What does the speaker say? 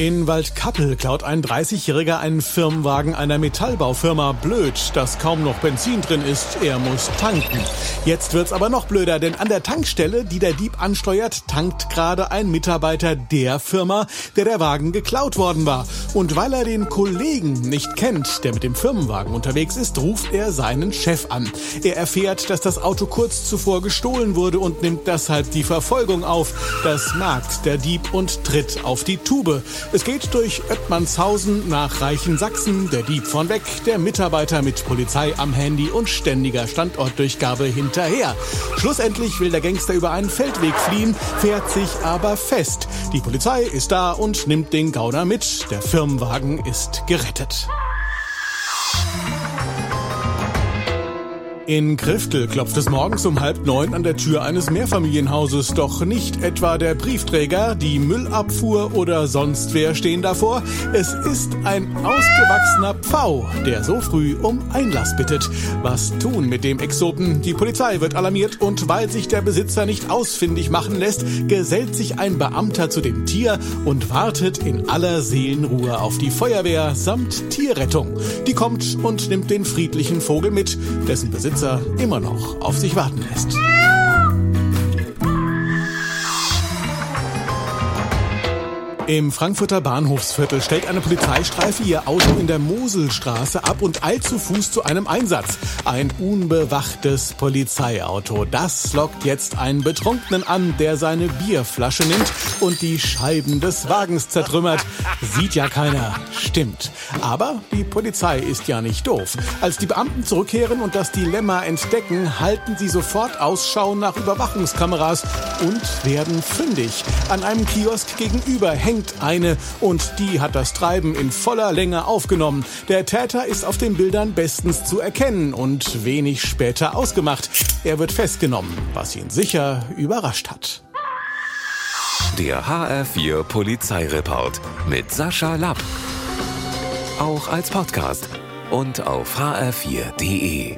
In Waldkappel klaut ein 30-Jähriger einen Firmenwagen einer Metallbaufirma. Blöd, dass kaum noch Benzin drin ist. Er muss tanken. Jetzt wird's aber noch blöder, denn an der Tankstelle, die der Dieb ansteuert, tankt gerade ein Mitarbeiter der Firma, der der Wagen geklaut worden war. Und weil er den Kollegen nicht kennt, der mit dem Firmenwagen unterwegs ist, ruft er seinen Chef an. Er erfährt, dass das Auto kurz zuvor gestohlen wurde und nimmt deshalb die Verfolgung auf. Das merkt der Dieb und tritt auf die Tube. Es geht durch Oettmannshausen nach Reichensachsen, der Dieb von weg, der Mitarbeiter mit Polizei am Handy und ständiger Standortdurchgabe hinterher. Schlussendlich will der Gangster über einen Feldweg fliehen, fährt sich aber fest. Die Polizei ist da und nimmt den Gauner mit. Der Firmenwagen ist gerettet. In Kriftel klopft es morgens um halb neun an der Tür eines Mehrfamilienhauses. Doch nicht etwa der Briefträger, die Müllabfuhr oder sonst wer stehen davor. Es ist ein ausgewachsener Pfau, der so früh um Einlass bittet. Was tun mit dem Exoten? Die Polizei wird alarmiert und weil sich der Besitzer nicht ausfindig machen lässt, gesellt sich ein Beamter zu dem Tier und wartet in aller Seelenruhe auf die Feuerwehr samt Tierrettung. Die kommt und nimmt den friedlichen Vogel mit, dessen Besitzer immer noch auf sich warten lässt. Im Frankfurter Bahnhofsviertel stellt eine Polizeistreife ihr Auto in der Moselstraße ab und eilt zu Fuß zu einem Einsatz. Ein unbewachtes Polizeiauto. Das lockt jetzt einen Betrunkenen an, der seine Bierflasche nimmt und die Scheiben des Wagens zertrümmert. Sieht ja keiner. Stimmt. Aber die Polizei ist ja nicht doof. Als die Beamten zurückkehren und das Dilemma entdecken, halten sie sofort Ausschau nach Überwachungskameras und werden fündig. An einem Kiosk gegenüber hängt eine und die hat das Treiben in voller Länge aufgenommen. Der Täter ist auf den Bildern bestens zu erkennen und wenig später ausgemacht. Er wird festgenommen, was ihn sicher überrascht hat. Der HR4 Polizeireport mit Sascha Lapp. Auch als Podcast und auf hr4.de.